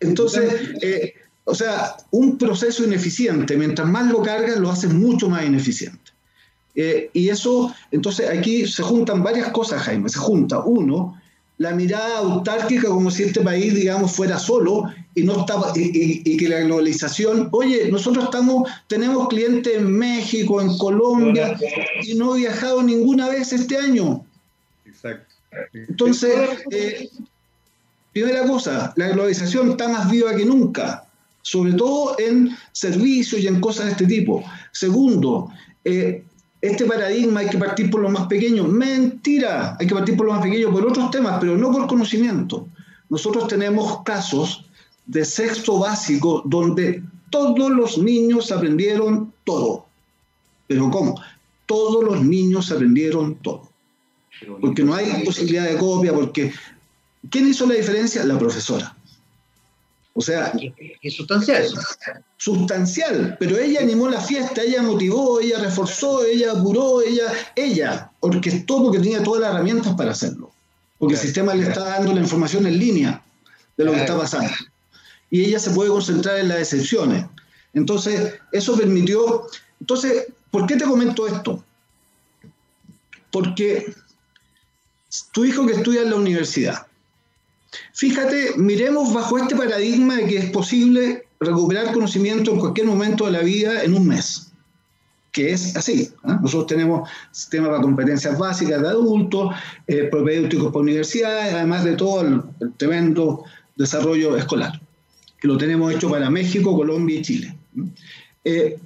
Entonces, eh, o sea, un proceso ineficiente, mientras más lo cargas, lo haces mucho más ineficiente. Eh, y eso, entonces aquí se juntan varias cosas, Jaime. Se junta, uno, la mirada autárquica como si este país, digamos, fuera solo y no estaba y, que la globalización, oye, nosotros estamos, tenemos clientes en México, en Colombia y no he viajado ninguna vez este año. Exacto. Entonces, eh, primera cosa, la globalización está más viva que nunca, sobre todo en servicios y en cosas de este tipo. Segundo, eh, este paradigma hay que partir por lo más pequeño. Mentira, hay que partir por lo más pequeño, por otros temas, pero no por conocimiento. Nosotros tenemos casos de sexto básico donde todos los niños aprendieron todo. ¿Pero cómo? Todos los niños aprendieron todo. Porque no hay posibilidad de copia, porque ¿quién hizo la diferencia? La profesora. O sea, es sustancial. Sustancial, pero ella animó la fiesta, ella motivó, ella reforzó, ella apuró, ella, ella orquestó porque tenía todas las herramientas para hacerlo. Porque el sistema le está dando la información en línea de lo que está pasando. Y ella se puede concentrar en las excepciones. Entonces, eso permitió. Entonces, ¿por qué te comento esto? Porque tu hijo que estudia en la universidad, Fíjate, miremos bajo este paradigma de que es posible recuperar conocimiento en cualquier momento de la vida en un mes, que es así. ¿ah? Nosotros tenemos sistemas para competencias básicas de adultos, eh, propedéuticos para universidades, además de todo el, tremendo desarrollo escolar, que lo tenemos hecho para México, Colombia y Chile. Eh,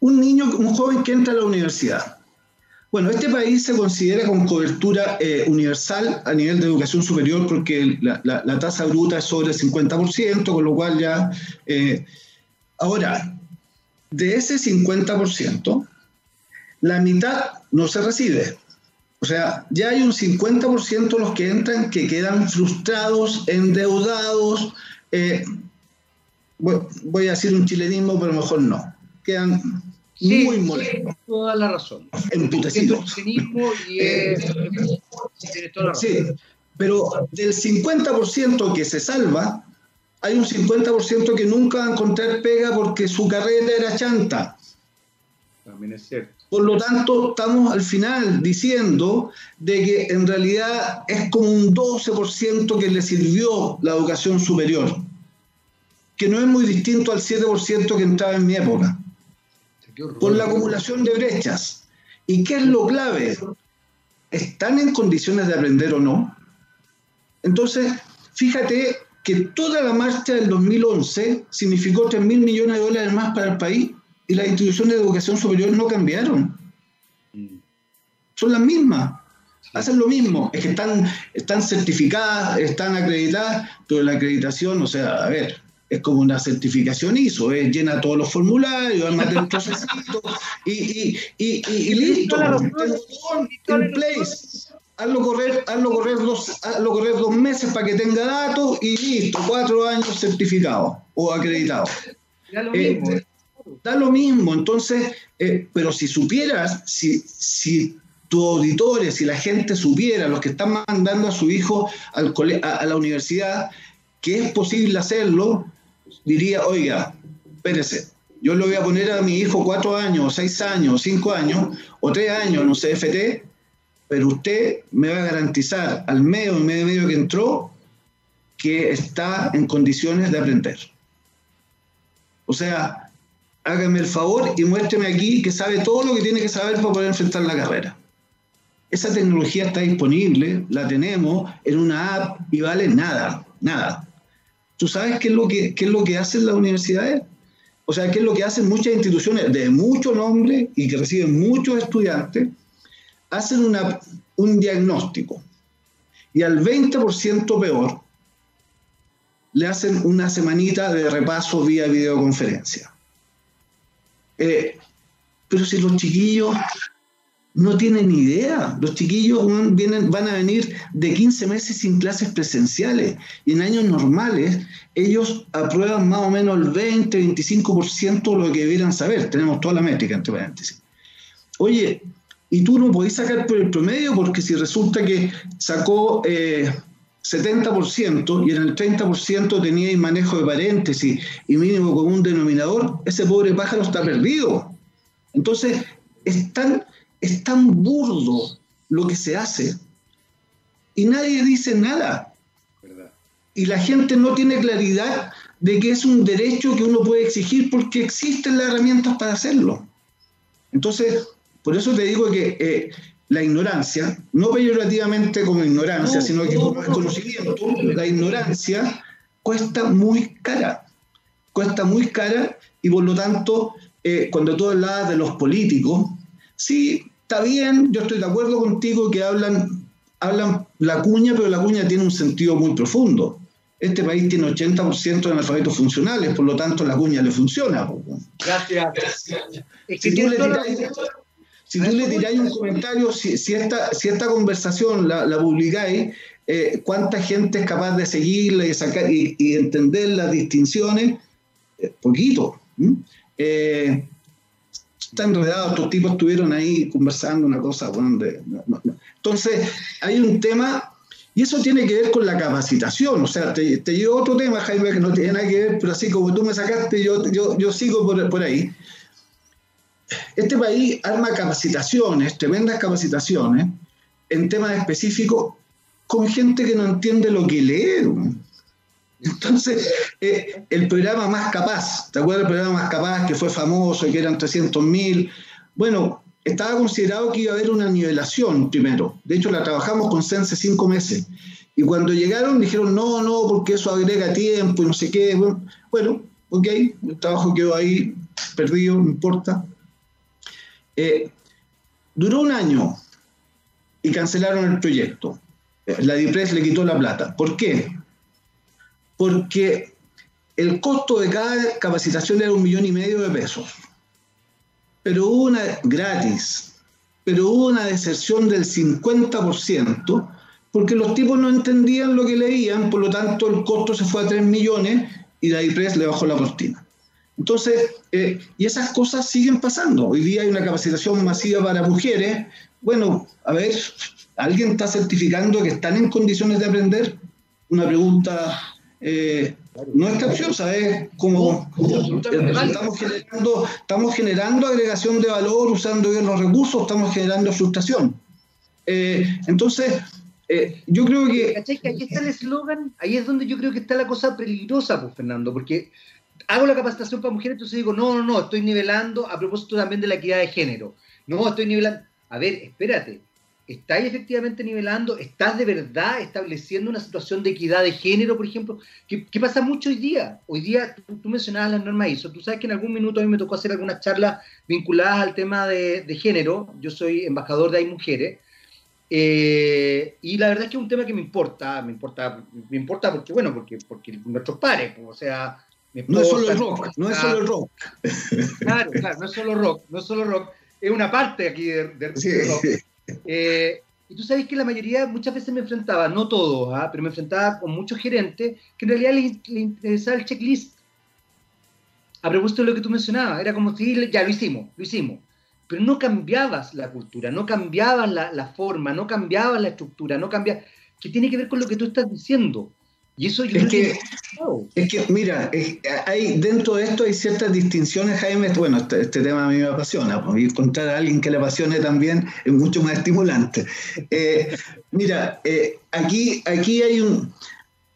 un niño, un joven que entra a la universidad, bueno, este país se considera con cobertura eh, universal a nivel de educación superior porque la, tasa bruta es sobre el 50%, con lo cual ya... Eh, ahora, de ese 50%, la mitad no se recibe. O sea, ya hay un 50% de los que entran que quedan frustrados, endeudados. Eh, voy, a decir un chilenismo, pero mejor no. Quedan muy molestos. toda la razón. Emputecidos. Y es, Sí, pero del 50% que se salva, hay un 50% que nunca va a encontrar pega porque su carrera era chanta. También es cierto. Por lo tanto, estamos al final diciendo de que en realidad es como un 12% que le sirvió la educación superior, que no es muy distinto al 7% que entraba en mi época, por la acumulación de brechas. ¿Y qué es lo clave? ¿Están en condiciones de aprender o no? Entonces, fíjate que toda la marcha del 2011 significó 3 mil millones de dólares más para el país y las instituciones de educación superior no cambiaron. Son las mismas. Hacen lo mismo, es que están, están certificadas, están acreditadas, pero la acreditación, o sea, a ver, es como una certificación ISO, es llena todos los formularios, además un procesito y, y, y, y, listo. En place. Hazlo correr, hazlo correr dos, hazlo correr dos meses para que tenga datos y listo, cuatro años certificado o acreditado. Ya lo mismo. Eh, da lo mismo. Entonces, eh, pero si supieras, si, si tus auditores, si la gente supiera, los que están mandando a su hijo al a, la universidad, que es posible hacerlo, diría, oiga, espérese, yo le voy a poner a mi hijo cuatro años, seis años, cinco años, o tres años en un CFT, pero usted me va a garantizar al medio, y medio medio que entró, que está en condiciones de aprender. O sea, hágame el favor y muéstreme aquí que sabe todo lo que tiene que saber para poder enfrentar la carrera. Esa tecnología está disponible, la tenemos en una app y vale nada, nada. ¿Tú sabes qué es lo que, qué es lo que hacen las universidades? O sea, qué es lo que hacen muchas instituciones de mucho nombre y que reciben muchos estudiantes, hacen una, un diagnóstico y al 20% peor le hacen una semanita de repaso vía videoconferencia. Eh, pero si los chiquillos no tienen idea, los chiquillos vienen, van a venir de 15 meses sin clases presenciales y en años normales ellos aprueban más o menos el 20, 25% de lo que debieran saber. Tenemos toda la métrica, entre paréntesis. Oye, y tú no podés sacar por el promedio porque si resulta que sacó eh, 70% y en el 30% tenía manejo de paréntesis y mínimo común denominador, ese pobre pájaro está perdido. Entonces, es tan, es tan burdo lo que se hace y nadie dice nada. Y la gente no tiene claridad de que es un derecho que uno puede exigir porque existen las herramientas para hacerlo. Entonces, por eso te digo que eh, la ignorancia, no peyorativamente como ignorancia, sino que como desconocimiento, la ignorancia cuesta muy cara, cuesta muy cara y por lo tanto, eh, cuando tú hablas de los políticos, sí, está bien, yo estoy de acuerdo contigo que hablan, hablan la cuña, pero la cuña tiene un sentido muy profundo. Este país tiene 80% de analfabetos funcionales, por lo tanto la cuña le funciona. Gracias. Si tú le si tú le tiráis un comentario, si, si, esta, si esta conversación la, la publicáis, eh, ¿cuánta gente es capaz de seguirla y, sacar, y, entender las distinciones? Eh, poquito. Eh, está enredado, estos tipos estuvieron ahí conversando una cosa. Entonces, hay un tema, y eso tiene que ver con la capacitación. O sea, te, te llevo otro tema, Jaime, que no tiene nada que ver, pero así como tú me sacaste, yo, yo, yo sigo por, por ahí este país arma capacitaciones, tremendas capacitaciones, en temas específicos, con gente que no entiende lo que lee. Entonces, eh, el programa Más Capaz, ¿te acuerdas del programa Más Capaz que fue famoso y que eran 300 mil? Bueno, estaba considerado que iba a haber una nivelación primero. De hecho, la trabajamos con Sense cinco meses. Y cuando llegaron dijeron, no, no, porque eso agrega tiempo y no sé qué. Bueno, ok, el trabajo quedó ahí perdido, no importa. Eh, duró un año y cancelaron el proyecto. La DIPRES le quitó la plata. ¿Por qué? Porque el costo de cada capacitación era un millón y medio de pesos. pero hubo una gratis, pero hubo una deserción del 50%, porque los tipos no entendían lo que leían, por lo tanto el costo se fue a 3 millones y la IPRES le bajó la cortina. Entonces, eh, y esas cosas siguen pasando. Hoy día hay una capacitación masiva para mujeres. Bueno, a ver, ¿alguien está certificando que están en condiciones de aprender? Una pregunta eh, no es capciosa, es como estamos generando, estamos generando agregación de valor usando bien los recursos, estamos generando frustración. Eh, entonces, eh, yo creo que... ¿Cachai? Que ahí está el eslogan, ahí es donde yo creo que está la cosa peligrosa, pues, Fernando, porque hago la capacitación para mujeres, entonces digo, no, no, no, estoy nivelando a propósito también de la equidad de género. No, estoy nivelando... A ver, espérate, ¿Estáis efectivamente nivelando? ¿Estás de verdad estableciendo una situación de equidad de género, por ejemplo? ¿Qué, pasa mucho hoy día? Hoy día, tú, mencionabas las normas ISO. Tú sabes que en algún minuto a mí me tocó hacer algunas charlas vinculadas al tema de, género. Yo soy embajador de Hay Mujeres. Eh, y la verdad es que es un tema que me importa. Me importa, me importa porque, bueno, porque, porque nuestros pares, pues, o sea... no es solo el rock, no es solo el rock. Claro, claro, no es solo rock, no es solo rock. Es una parte aquí de, de rock. Eh, y tú sabes que la mayoría, muchas veces me enfrentaba, no todos, ¿ah? pero me enfrentaba con muchos gerentes que en realidad les, interesaba el checklist. A propósito de lo que tú mencionabas, era como si ya lo hicimos, lo hicimos. Pero no cambiabas la cultura, no cambiabas la, la forma, no cambiabas la estructura, no cambiabas. ¿Qué tiene que ver con lo que tú estás diciendo? Y eso es, que, es que, mira, hay, dentro de esto hay ciertas distinciones, Jaime. Bueno, este, este, tema a mí me apasiona. Pues, encontrar a alguien que le apasione también es mucho más estimulante. Eh, mira, eh, aquí, aquí hay, un,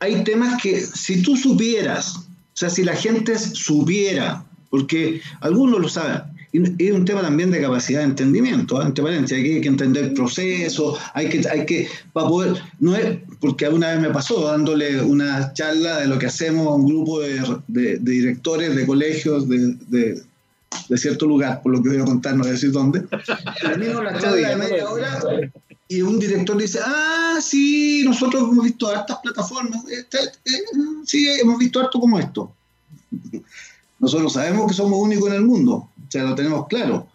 hay temas que si tú supieras, o sea, si la gente supiera, porque algunos lo saben, es un tema también de capacidad de entendimiento, ¿eh? entre paréntesis, hay que entender el proceso, hay que, hay que, para poder, no es, porque alguna vez me pasó dándole una charla de lo que hacemos a un grupo de, directores de colegios de, cierto lugar, por lo que voy a contar, no voy a decir dónde. Termino la charla de media hora y un director dice, ah, sí, nosotros hemos visto hartas plataformas, este, eh, sí, hemos visto harto como esto. Nosotros sabemos que somos únicos en el mundo, sea, lo tenemos claro,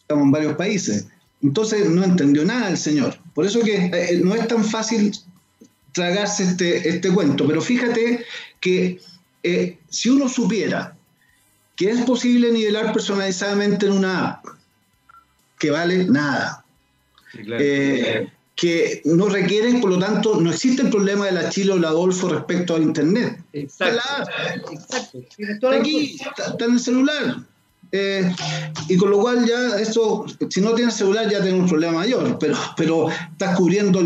estamos en varios países. Entonces no entendió nada el señor. Por eso que eh, no es tan fácil tragarse este, este cuento, pero fíjate que eh, si uno supiera que es posible nivelar personalizadamente en una app, que vale nada, eh, que no requieren, por lo tanto, no existe el problema de la Chile o la Adolfo respecto a Internet. Exacto. Exacto. Aquí está, en el celular. Eh, y con lo cual ya esto, si no tienes celular ya tienes un problema mayor, pero, pero estás cubriendo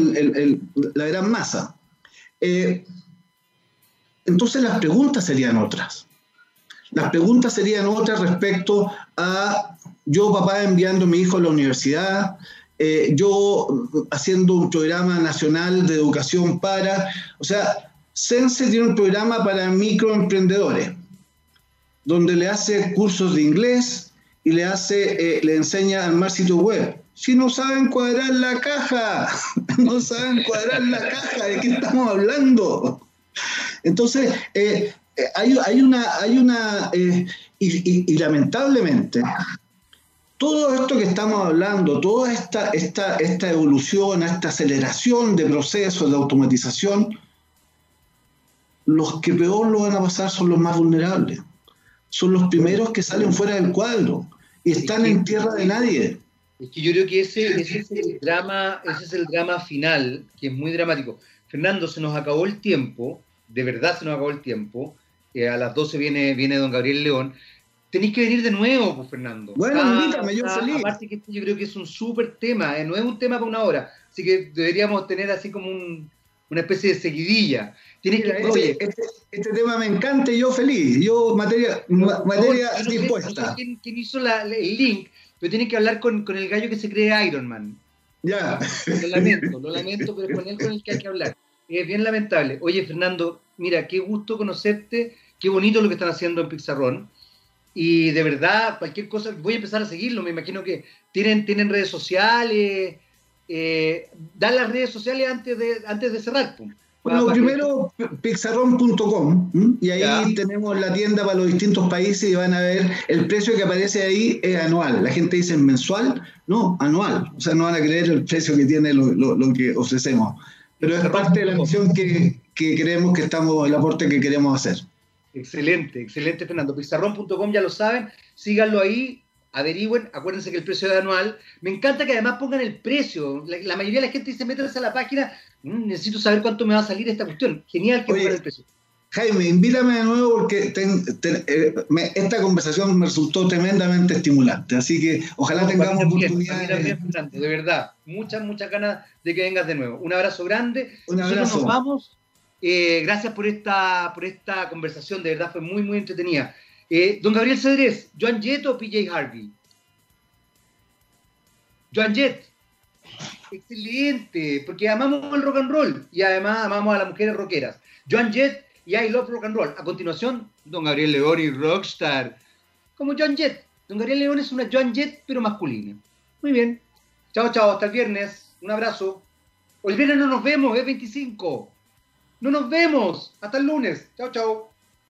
la gran masa. Eh, entonces las preguntas serían otras. Las preguntas serían otras respecto a yo papá enviando a mi hijo a la universidad, eh, yo haciendo un programa nacional de educación para, o sea, Sense tiene un programa para microemprendedores, donde le hace cursos de inglés y le hace, eh, le enseña a armar sitio web. Si no saben cuadrar la caja, no saben cuadrar la caja, ¿de qué estamos hablando? Entonces, eh, hay, una, hay una y, lamentablemente, todo esto que estamos hablando, toda esta, esta, esta evolución, esta aceleración de procesos de automatización, los que peor lo van a pasar son los más vulnerables. Son los primeros que salen fuera del cuadro y están en tierra de nadie. Es que yo creo que ese, ese, es el drama, ese es el drama final, que es muy dramático. Fernando, se nos acabó el tiempo, de verdad se nos acabó el tiempo. Eh, a las 12 viene, viene don Gabriel León tenéis que venir de nuevo, pues, Fernando. Bueno, ah, invítame, yo feliz. Aparte que yo creo que es un súper tema, eh, no es un tema para una hora, así que deberíamos tener así como una especie de seguidilla. Tienes que, este, este, este, tema me encanta y yo feliz, yo materia, materia dispuesta. quién, hizo el link, pero tienes que hablar con, con, el gallo que se cree Iron Man. Ya. Lo lamento, lo lamento, pero con él con el que hay que hablar. Es bien lamentable. Oye, Fernando, mira, qué gusto conocerte, qué bonito lo que están haciendo en Pixarrón. Y de verdad, cualquier cosa, voy a empezar a seguirlo. Me imagino que tienen, tienen redes sociales. Eh, dan las redes sociales antes de, antes de cerrar. Bueno, primero pixarrón.com y ahí tenemos la tienda para los distintos países y van a ver el precio que aparece ahí es anual. La gente dice mensual, no, anual. O sea, no van a creer el precio que tiene lo, que ofrecemos. Pero es parte de la misión que, que creemos que estamos, el aporte que queremos hacer. Excelente, excelente Fernando. Pizarrón.com ya lo saben, síganlo ahí, averigüen, acuérdense que el precio es anual. Me encanta que además pongan el precio. La, mayoría de la gente dice, métanse a la página, necesito saber cuánto me va a salir esta cuestión. Genial que pongan el precio. Jaime, invítame de nuevo porque eh, esta conversación me resultó tremendamente estimulante. Así que ojalá tengamos oportunidad. de... verdad. Muchas, muchas ganas de que vengas de nuevo. Un abrazo grande. Un abrazo. Nosotros nos vamos. Eh, gracias por esta, por esta conversación, de verdad fue muy, muy entretenida. Eh, don Gabriel Cedrés, ¿Joan Jett o PJ Harvey? Joan Jett. Excelente, porque amamos el rock and roll y además amamos a las mujeres rockeras. Joan Jett y I Love Rock and Roll. A continuación, Don Gabriel León y Rockstar. Como Joan Jett. Don Gabriel León es una Joan Jett, pero masculina. Muy bien. Chao, chao. Hasta el viernes. Un abrazo. Hoy viernes no nos vemos, es 25. No nos vemos. Hasta el lunes. Chao, chao.